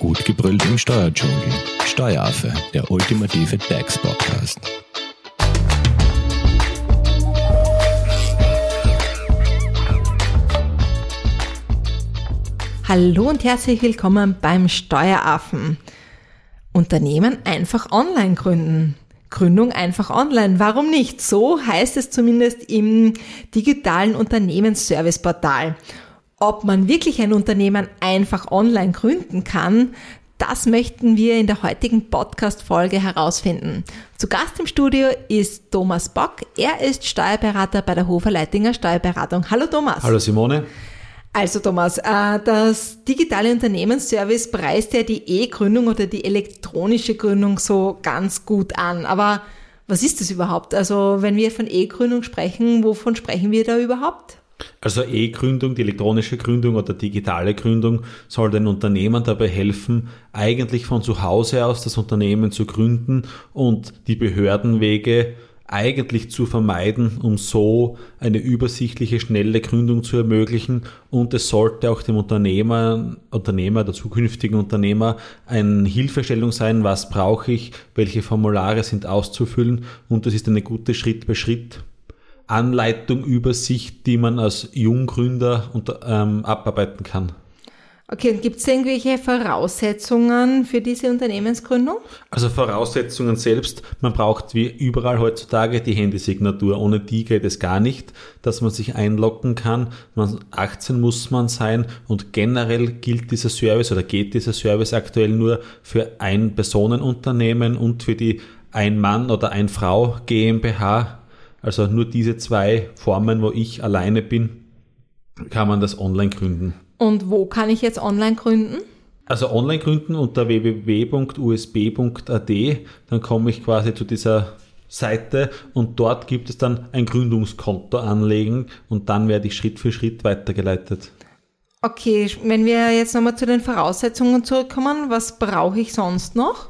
Gut gebrüllt im Steuerdschungel. Steueraffe, der ultimative DAX-Podcast. Hallo und herzlich willkommen beim Steueraffen. Unternehmen einfach online gründen. Gründung einfach online. Warum nicht? So heißt es zumindest im digitalen Unternehmensserviceportal. Ob man wirklich ein Unternehmen einfach online gründen kann, das möchten wir in der heutigen Podcast-Folge herausfinden. Zu Gast im Studio ist Thomas Bock. Er ist Steuerberater bei der Hofer Leitinger Steuerberatung. Hallo Thomas. Hallo Simone. Also Thomas, äh, das digitale Unternehmensservice preist ja die E-Gründung oder die elektronische Gründung so ganz gut an. Aber was ist das überhaupt? Also wenn wir von E-Gründung sprechen, wovon sprechen wir da überhaupt? Also E-Gründung, die elektronische Gründung oder digitale Gründung soll den Unternehmern dabei helfen, eigentlich von zu Hause aus das Unternehmen zu gründen und die Behördenwege eigentlich zu vermeiden, um so eine übersichtliche, schnelle Gründung zu ermöglichen. Und es sollte auch dem Unternehmer, Unternehmer, der zukünftigen Unternehmer, eine Hilfestellung sein, was brauche ich, welche Formulare sind auszufüllen. Und das ist eine gute Schritt-bei-Schritt Anleitung, Übersicht, die man als Junggründer unter, ähm, abarbeiten kann. Okay, und gibt es irgendwelche Voraussetzungen für diese Unternehmensgründung? Also Voraussetzungen selbst, man braucht wie überall heutzutage die Handysignatur. Ohne die geht es gar nicht, dass man sich einloggen kann. 18 muss man sein und generell gilt dieser Service oder geht dieser Service aktuell nur für ein Personenunternehmen und für die ein Mann oder ein Frau GmbH also nur diese zwei Formen, wo ich alleine bin, kann man das online gründen. Und wo kann ich jetzt online gründen? Also online gründen unter www.usb.at, dann komme ich quasi zu dieser Seite und dort gibt es dann ein Gründungskonto anlegen und dann werde ich Schritt für Schritt weitergeleitet. Okay, wenn wir jetzt nochmal zu den Voraussetzungen zurückkommen, was brauche ich sonst noch?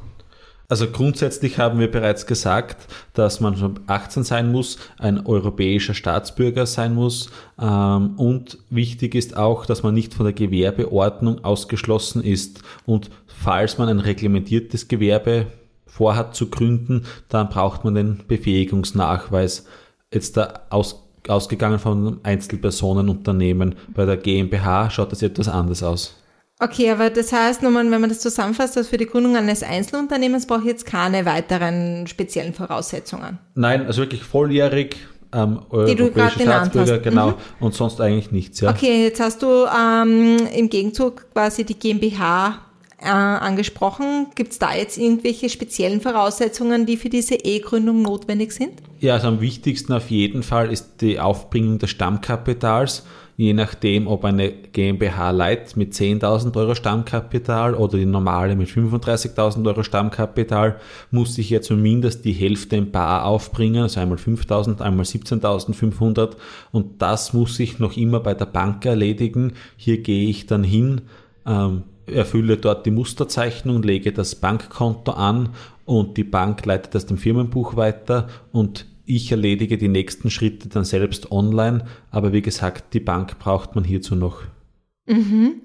Also grundsätzlich haben wir bereits gesagt, dass man schon 18 sein muss, ein europäischer Staatsbürger sein muss ähm, und wichtig ist auch, dass man nicht von der Gewerbeordnung ausgeschlossen ist und falls man ein reglementiertes Gewerbe vorhat zu gründen, dann braucht man den Befähigungsnachweis. Jetzt da aus, ausgegangen von Einzelpersonenunternehmen. Bei der GmbH schaut das etwas anders aus. Okay, aber das heißt wenn man das zusammenfasst, dass für die Gründung eines Einzelunternehmens brauche ich jetzt keine weiteren speziellen Voraussetzungen. Nein, also wirklich volljährig, ähm, die du gerade Staatsbürger, hast. genau, mhm. und sonst eigentlich nichts, ja. Okay, jetzt hast du ähm, im Gegenzug quasi die GmbH äh, angesprochen. Gibt es da jetzt irgendwelche speziellen Voraussetzungen, die für diese E-Gründung notwendig sind? Ja, also am wichtigsten auf jeden Fall ist die Aufbringung des Stammkapitals je nachdem, ob eine GmbH Light mit 10.000 Euro Stammkapital oder die normale mit 35.000 Euro Stammkapital, muss ich ja zumindest die Hälfte im Bar aufbringen, also einmal 5.000, einmal 17.500 und das muss ich noch immer bei der Bank erledigen. Hier gehe ich dann hin, ähm, erfülle dort die Musterzeichnung, lege das Bankkonto an und die Bank leitet das dem Firmenbuch weiter und ich erledige die nächsten Schritte dann selbst online, aber wie gesagt, die Bank braucht man hierzu noch. Mhm.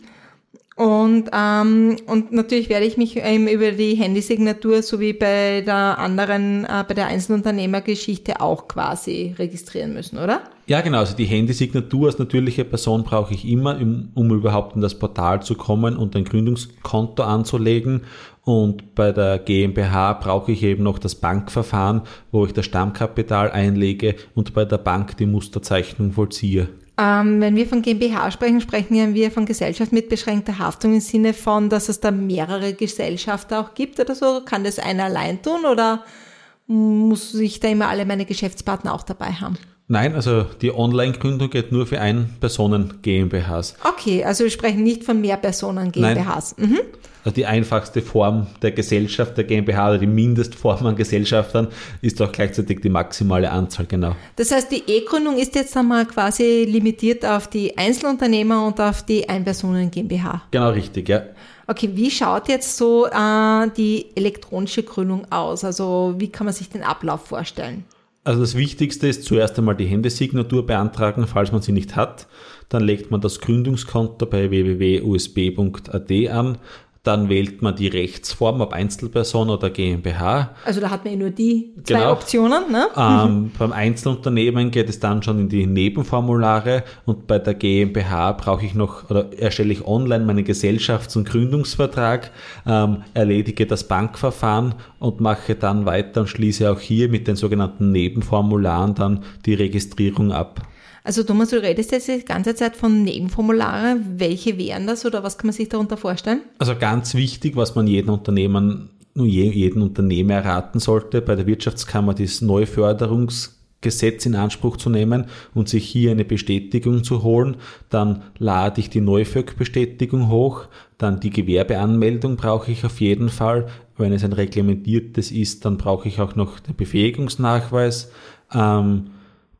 Und, ähm, und natürlich werde ich mich ähm, über die Handysignatur sowie bei der anderen, äh, bei der Einzelunternehmergeschichte auch quasi registrieren müssen, oder? Ja, genau. Also die Handysignatur als natürliche Person brauche ich immer, um, um überhaupt in das Portal zu kommen und ein Gründungskonto anzulegen. Und bei der GmbH brauche ich eben noch das Bankverfahren, wo ich das Stammkapital einlege und bei der Bank die Musterzeichnung vollziehe. Ähm, wenn wir von GmbH sprechen, sprechen wir von Gesellschaft mit beschränkter Haftung im Sinne von, dass es da mehrere Gesellschafter auch gibt oder so. Kann das einer allein tun oder muss ich da immer alle meine Geschäftspartner auch dabei haben? Nein, also die Online-Gründung geht nur für Ein-Personen-GmbHs. Okay, also wir sprechen nicht von Mehrpersonen GmbHs. Mhm. Also die einfachste Form der Gesellschaft der GmbH oder die Mindestform an Gesellschaftern ist auch gleichzeitig die maximale Anzahl, genau. Das heißt, die E-Gründung ist jetzt einmal quasi limitiert auf die Einzelunternehmer und auf die Ein-Personen GmbH. Genau, richtig, ja. Okay, wie schaut jetzt so äh, die elektronische Gründung aus? Also wie kann man sich den Ablauf vorstellen? Also das Wichtigste ist zuerst einmal die Händesignatur beantragen, falls man sie nicht hat. Dann legt man das Gründungskonto bei www.usb.at an. Dann wählt man die Rechtsform, ob Einzelperson oder GmbH. Also da hat man ja nur die zwei Genau. Optionen, ne? Ähm, beim Einzelunternehmen geht es dann schon in die Nebenformulare und bei der GmbH brauche ich noch oder erstelle ich online meinen Gesellschafts- und Gründungsvertrag, ähm, erledige das Bankverfahren und mache dann weiter und schließe auch hier mit den sogenannten Nebenformularen dann die Registrierung ab. Also Thomas, du redest jetzt die ganze Zeit von Nebenformulare. Welche wären das oder was kann man sich darunter vorstellen? Also ganz wichtig, was man jedem Unternehmen, nur je- jeden Unternehmer raten sollte, bei der Wirtschaftskammer das Neuförderungsgesetz in Anspruch zu nehmen und sich hier eine Bestätigung zu holen. Dann lade ich die Neuföck-Bestätigung hoch. Dann die Gewerbeanmeldung brauche ich auf jeden Fall. Wenn es ein reglementiertes ist, dann brauche ich auch noch den Befähigungsnachweis. Ähm,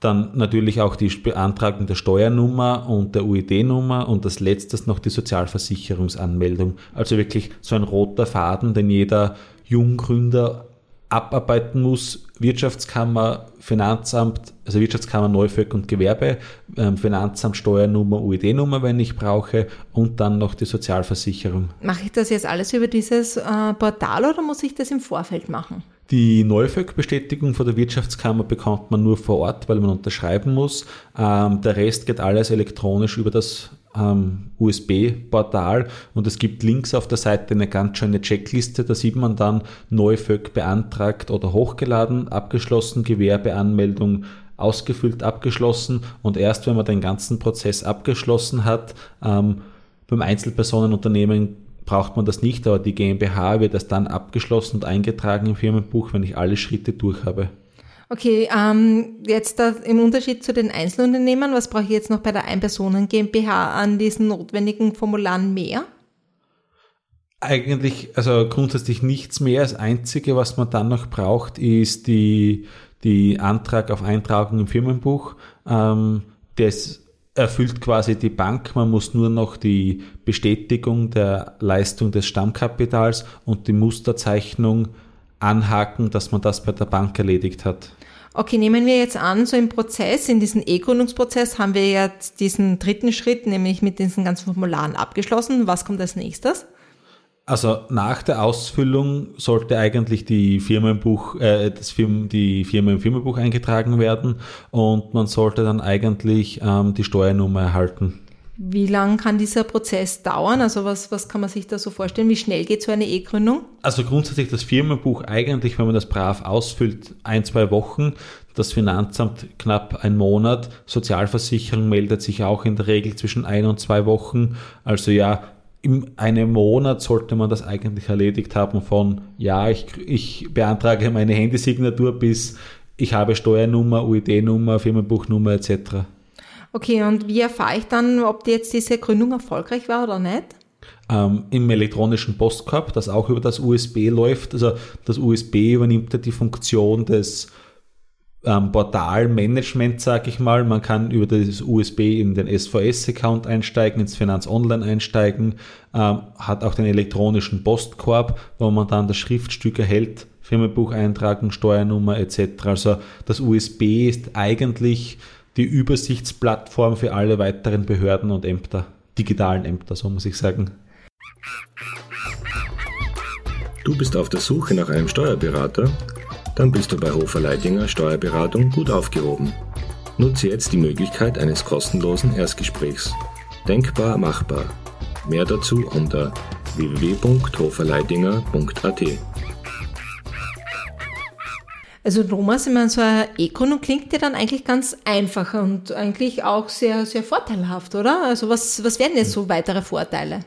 dann natürlich auch die Beantragung der Steuernummer und der UID-Nummer und als letztes noch die Sozialversicherungsanmeldung. Also wirklich so ein roter Faden, den jeder Junggründer abarbeiten muss. Wirtschaftskammer, Finanzamt, also Wirtschaftskammer, Neuföck und Gewerbe, ähm, Finanzamt, Steuernummer, UID-Nummer, wenn ich brauche und dann noch die Sozialversicherung. Mache ich das jetzt alles über dieses äh, Portal oder muss ich das im Vorfeld machen? Die Neuföck-Bestätigung von der Wirtschaftskammer bekommt man nur vor Ort, weil man unterschreiben muss. Ähm, der Rest geht alles elektronisch über das ähm, USB-Portal und es gibt links auf der Seite eine ganz schöne Checkliste. Da sieht man dann Neuföck beantragt oder hochgeladen, abgeschlossen, Gewerbeanmeldung ausgefüllt, abgeschlossen und erst wenn man den ganzen Prozess abgeschlossen hat, ähm, beim Einzelpersonenunternehmen braucht man das nicht, aber die GmbH wird erst dann abgeschlossen und eingetragen im Firmenbuch, wenn ich alle Schritte durch habe. Okay, ähm, jetzt im Unterschied zu den Einzelunternehmen, was brauche ich jetzt noch bei der Ein-Personen GmbH an diesen notwendigen Formularen mehr? Eigentlich, also grundsätzlich nichts mehr. Das Einzige, was man dann noch braucht, ist die, die Antrag auf Eintragung im Firmenbuch. Ähm, das erfüllt quasi die Bank. Man muss nur noch die Bestätigung der Leistung des Stammkapitals und die Musterzeichnung anhaken, dass man das bei der Bank erledigt hat. Okay, nehmen wir jetzt an, so im Prozess, in diesem E-Gründungsprozess haben wir jetzt diesen dritten Schritt, nämlich mit diesen ganzen Formularen abgeschlossen. Was kommt als nächstes? Also nach der Ausfüllung sollte eigentlich die Firmenbuch, äh, das Firmen, die Firma im Firmenbuch eingetragen werden und man sollte dann eigentlich ähm, die Steuernummer erhalten. Wie lang kann dieser Prozess dauern? Also was, was kann man sich da so vorstellen? Wie schnell geht so eine E-Gründung? Also grundsätzlich das Firmenbuch eigentlich, wenn man das brav ausfüllt, ein, zwei Wochen, das Finanzamt knapp ein Monat, Sozialversicherung meldet sich auch in der Regel zwischen ein und zwei Wochen. Also ja, in einem Monat sollte man das eigentlich erledigt haben von, ja, ich, ich beantrage meine Handysignatur bis ich habe Steuernummer, UID-Nummer, Firmenbuchnummer etc. Okay, und wie erfahre ich dann, ob jetzt diese Gründung erfolgreich war oder nicht? ähm, im elektronischen Postkorb, das auch über das USB läuft. Also das USB übernimmt ja die Funktion des ähm, Portalmanagement, sage ich mal. Man kann über das USB in den SVS-Account einsteigen, ins Finanz Online einsteigen, ähm, hat auch den elektronischen Postkorb, wo man dann das Schriftstück erhält, Firmenbuch eintragen, Steuernummer etc. Also das USB ist eigentlich die Übersichtsplattform für alle weiteren Behörden und Ämter, digitalen Ämter, so muss ich sagen. Du bist auf der Suche nach einem Steuerberater? Dann bist du bei Hofer Leidinger Steuerberatung gut aufgehoben. Nutze jetzt die Möglichkeit eines kostenlosen Erstgesprächs. Denkbar machbar. Mehr dazu unter www.hoferleidinger.at. Also Thomas, ich meine, so eine E-Gründung klingt ja dann eigentlich ganz einfach und eigentlich auch sehr, sehr vorteilhaft, oder? Also was, was wären jetzt so weitere Vorteile?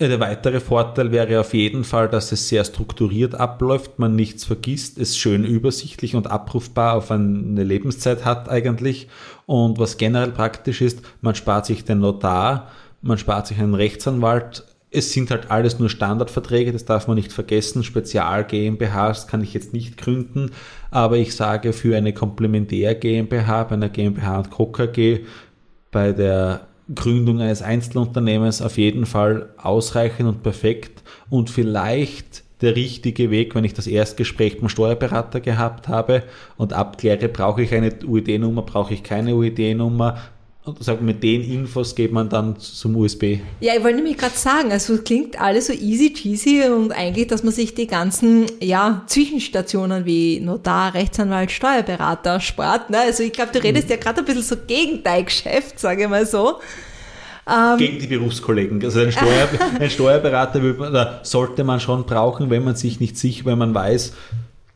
Ja, der weitere Vorteil wäre auf jeden Fall, dass es sehr strukturiert abläuft, man nichts vergisst, es schön übersichtlich und abrufbar auf eine Lebenszeit hat eigentlich. Und was generell praktisch ist, man spart sich den Notar, man spart sich einen Rechtsanwalt. Es sind halt alles nur Standardverträge, das darf man nicht vergessen. Spezial GmbHs kann ich jetzt nicht gründen, aber ich sage für eine Komplementär GmbH, bei einer GmbH und Co. KG, bei der Gründung eines Einzelunternehmens auf jeden Fall ausreichend und perfekt und vielleicht der richtige Weg, wenn ich das Erstgespräch dem Steuerberater gehabt habe und abkläre, brauche ich eine UID-Nummer, brauche ich keine UID-Nummer, und sagt, mit den Infos geht man dann zum USB. Ja, ich wollte nämlich gerade sagen, also es klingt alles so easy cheesy und eigentlich, dass man sich die ganzen ja, Zwischenstationen wie Notar, Rechtsanwalt, Steuerberater spart. Ne? Also ich glaube, du redest ja gerade ein bisschen so gegen dein Geschäft, sage ich mal so. Ähm, gegen die Berufskollegen. Also ein, Steuer, ein Steuerberater man, sollte man schon brauchen, wenn man sich nicht sicher, wenn man weiß,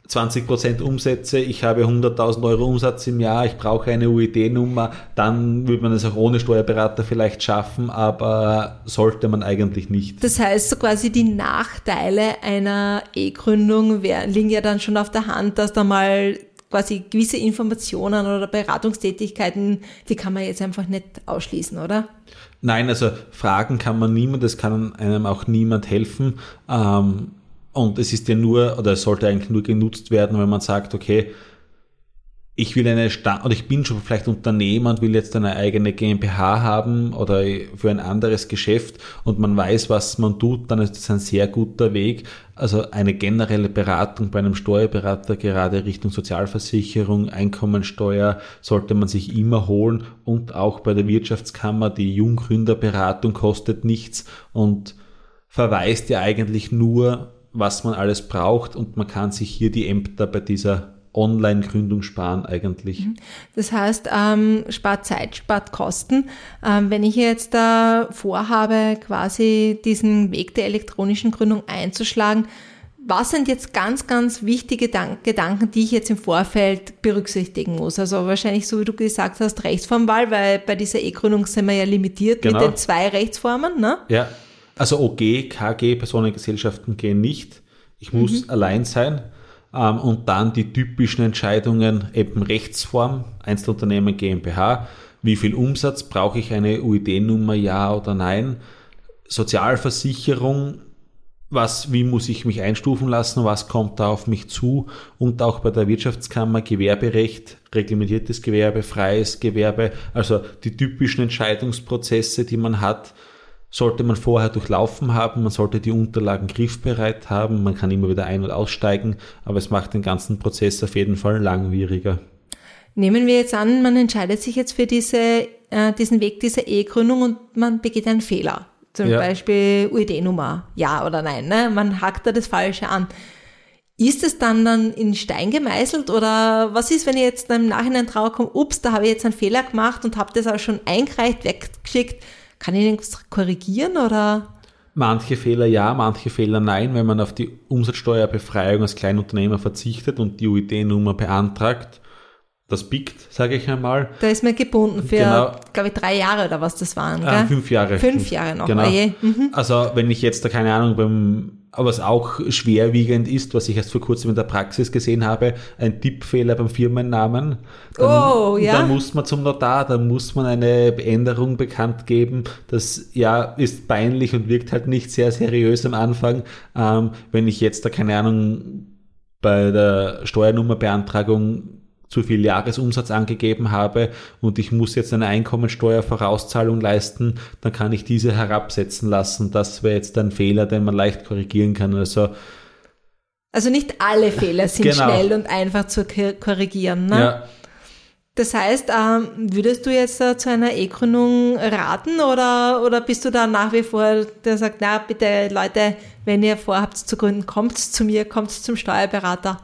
20% Umsätze, ich habe 100.000 Euro Umsatz im Jahr, ich brauche eine UID-Nummer, dann würde man es auch ohne Steuerberater vielleicht schaffen, aber sollte man eigentlich nicht. Das heißt, so quasi die Nachteile einer E-Gründung liegen ja dann schon auf der Hand, dass da mal quasi gewisse Informationen oder Beratungstätigkeiten, die kann man jetzt einfach nicht ausschließen, oder? Nein, also Fragen kann man niemand, es kann einem auch niemand helfen. Ähm, und es ist ja nur, oder es sollte eigentlich nur genutzt werden, wenn man sagt, okay, ich will eine Sta oder ich bin schon vielleicht Unternehmer und will jetzt eine eigene GmbH haben oder für ein anderes Geschäft und man weiß, was man tut, dann ist das ein sehr guter Weg. Also eine generelle Beratung bei einem Steuerberater, gerade Richtung Sozialversicherung, Einkommensteuer, sollte man sich immer holen und auch bei der Wirtschaftskammer, die Junggründerberatung kostet nichts und verweist ja eigentlich nur was man alles braucht und man kann sich hier die Ämter bei dieser Online-Gründung sparen eigentlich. Mhm. Das heißt, ähm, spart Zeit, spart Kosten. Ähm, wenn ich jetzt da äh, vorhabe, quasi diesen Weg der elektronischen Gründung einzuschlagen, was sind jetzt ganz, ganz wichtige Gedanken, die ich jetzt im Vorfeld berücksichtigen muss? Also wahrscheinlich, so wie du gesagt hast, Rechtsformwahl, weil bei dieser E-Gründung sind wir ja limitiert genau. mit den zwei Rechtsformen, ne? Ja. Also OG, KG, Personengesellschaften gehen nicht. Ich muss mhm. allein sein. Ähm, und dann die typischen Entscheidungen, eben Rechtsform, Einzelunternehmen GmbH, wie viel Umsatz, brauche ich eine UID-Nummer, ja oder nein, Sozialversicherung, was, wie muss ich mich einstufen lassen, was kommt da auf mich zu? Und auch bei der Wirtschaftskammer Gewerberecht, reglementiertes Gewerbe, freies Gewerbe, also die typischen Entscheidungsprozesse, die man hat, sollte man vorher durchlaufen haben, man sollte die Unterlagen griffbereit haben, man kann immer wieder ein- und aussteigen, aber es macht den ganzen Prozess auf jeden Fall langwieriger. Nehmen wir jetzt an, man entscheidet sich jetzt für diese, äh, diesen Weg dieser E-Gründung und man begeht einen Fehler. Zum ja. Beispiel UID-Nummer, ja oder nein. Ne? Man hackt da das Falsche an. Ist es dann dann in Stein gemeißelt oder was ist, wenn ich jetzt im Nachhinein drauf komme, ups, da habe ich jetzt einen Fehler gemacht und habe das auch schon eingereicht, weggeschickt, kann ich irgendwas korrigieren oder? Manche Fehler ja, manche Fehler nein, wenn man auf die Umsatzsteuerbefreiung als Kleinunternehmer verzichtet und die UID-Nummer beantragt. Das biegt, sage ich einmal. Da ist man gebunden für, genau. glaube ich, drei Jahre oder was das waren. Äh, fünf Jahre. Fünf Jahre noch. Genau. Mhm. Also wenn ich jetzt da keine Ahnung beim was auch schwerwiegend ist, was ich erst vor kurzem in der Praxis gesehen habe, ein Tippfehler beim Firmennamen. Dann, oh, ja. Dann muss man zum Notar, dann muss man eine Änderung bekannt geben. Das ja ist peinlich und wirkt halt nicht sehr seriös am Anfang. Ähm, wenn ich jetzt da keine Ahnung bei der Steuernummerbeantragung zu viel Jahresumsatz angegeben habe und ich muss jetzt eine Einkommensteuervorauszahlung leisten, dann kann ich diese herabsetzen lassen. Das wäre jetzt ein Fehler, den man leicht korrigieren kann. Also, also nicht alle Fehler sind genau. schnell und einfach zu korrigieren. Ne? Ja. Das heißt, ähm, würdest du jetzt äh, zu einer E-Gründung raten oder, oder bist du da nach wie vor, der sagt, na bitte Leute, wenn ihr vorhabt zu gründen, kommt zu mir, kommt zum Steuerberater?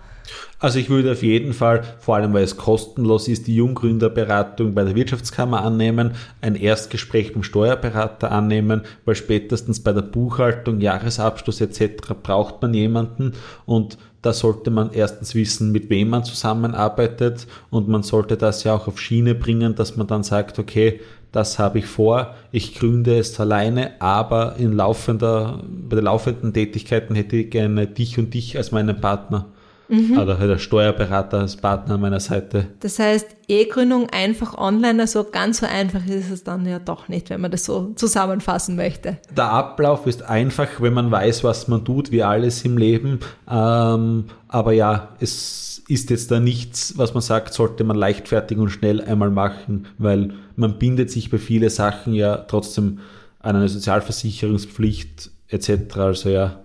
Also ich würde auf jeden Fall, vor allem weil es kostenlos ist, die Junggründerberatung bei der Wirtschaftskammer annehmen, ein Erstgespräch beim Steuerberater annehmen, weil spätestens bei der Buchhaltung, Jahresabschluss etc. braucht man jemanden und da sollte man erstens wissen, mit wem man zusammenarbeitet und man sollte das ja auch auf Schiene bringen, dass man dann sagt, okay, das habe ich vor, ich gründe es alleine, aber in laufender, bei den laufenden Tätigkeiten hätte ich gerne dich und dich als meinen Partner. Mhm. Oder halt der Steuerberater als Partner an meiner Seite. Das heißt, E-Gründung einfach online, also ganz so einfach ist es dann ja doch nicht, wenn man das so zusammenfassen möchte. Der Ablauf ist einfach, wenn man weiß, was man tut, wie alles im Leben. Ähm, aber ja, es ist jetzt da nichts, was man sagt, sollte man leichtfertig und schnell einmal machen, weil man bindet sich bei vielen Sachen ja trotzdem an eine Sozialversicherungspflicht etc. Also ja,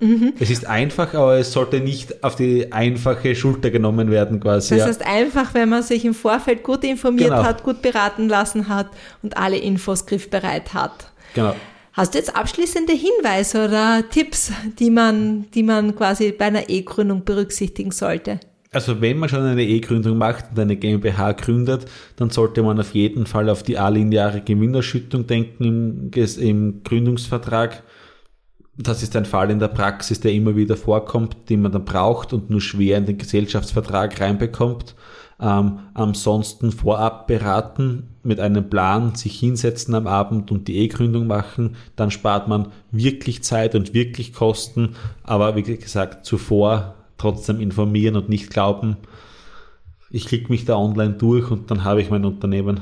Mhm. Es ist einfach, aber es sollte nicht auf die einfache Schulter genommen werden quasi. Das heißt einfach, wenn man sich im Vorfeld gut informiert genau. hat, gut beraten lassen hat und alle Infos griffbereit hat. Genau. Hast du jetzt abschließende Hinweise oder Tipps, die man, die man quasi bei einer E-Gründung berücksichtigen sollte? Also wenn man schon eine E-Gründung macht und eine GmbH gründet, dann sollte man auf jeden Fall auf die alineare Gewinnerschüttung denken im, im Gründungsvertrag. Das ist ein Fall in der Praxis, der immer wieder vorkommt, den man dann braucht und nur schwer in den Gesellschaftsvertrag reinbekommt. Ähm, ansonsten vorab beraten, mit einem Plan sich hinsetzen am Abend und die E-Gründung machen, dann spart man wirklich Zeit und wirklich Kosten, aber wie gesagt, zuvor trotzdem informieren und nicht glauben, ich klicke mich da online durch und dann habe ich mein Unternehmen.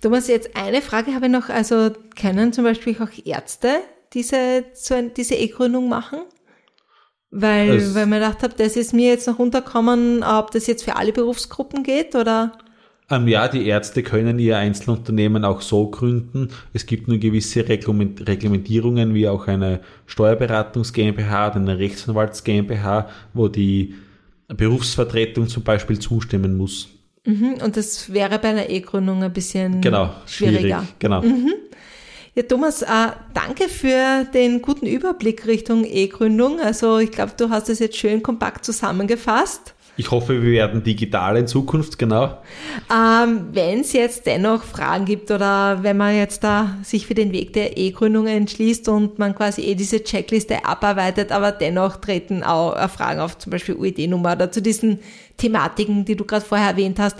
Thomas, jetzt eine Frage habe ich noch. Also können zum Beispiel auch Ärzte diese, so ein, diese E-Gründung machen? Weil, es, weil man gedacht habe, das ist mir jetzt noch unterkommen, ob das jetzt für alle Berufsgruppen geht oder? Ähm, ja, die Ärzte können ihr Einzelunternehmen auch so gründen. Es gibt nur gewisse Reglementierungen, wie auch eine Steuerberatungs GmbH oder eine Rechtsanwalts GmbH, wo die Berufsvertretung zum Beispiel zustimmen muss. Mhm, und das wäre bei einer E-Gründung ein bisschen genau, schwieriger. Schwierig, genau. Mhm. Ja, Thomas, äh, danke für den guten Überblick Richtung E-Gründung. Also ich glaube, du hast es jetzt schön kompakt zusammengefasst. Ich hoffe, wir werden digital in Zukunft, genau. Ähm, wenn es jetzt dennoch Fragen gibt oder wenn man jetzt da sich für den Weg der E-Gründung entschließt und man quasi eh diese Checkliste abarbeitet, aber dennoch treten auch äh, Fragen auf, zum Beispiel UID-Nummer oder zu diesen Thematiken, die du gerade vorher erwähnt hast.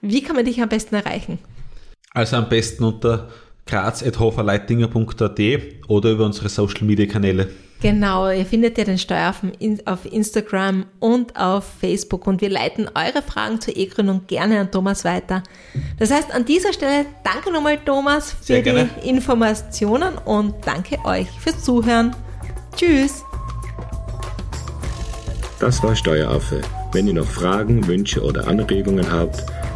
Wie kann man dich am besten erreichen? Also am besten unter graz.hoferleitinger.at oder über unsere Social Media Kanäle. Genau, ihr findet ja den Steueraffen auf Instagram und auf Facebook und wir leiten eure Fragen zur E-Gründung gerne an Thomas weiter. Das heißt, an dieser Stelle danke nochmal Thomas für die Informationen und danke euch fürs Zuhören. Tschüss! Das war Steueraffe. Wenn ihr noch Fragen, Wünsche oder Anregungen habt,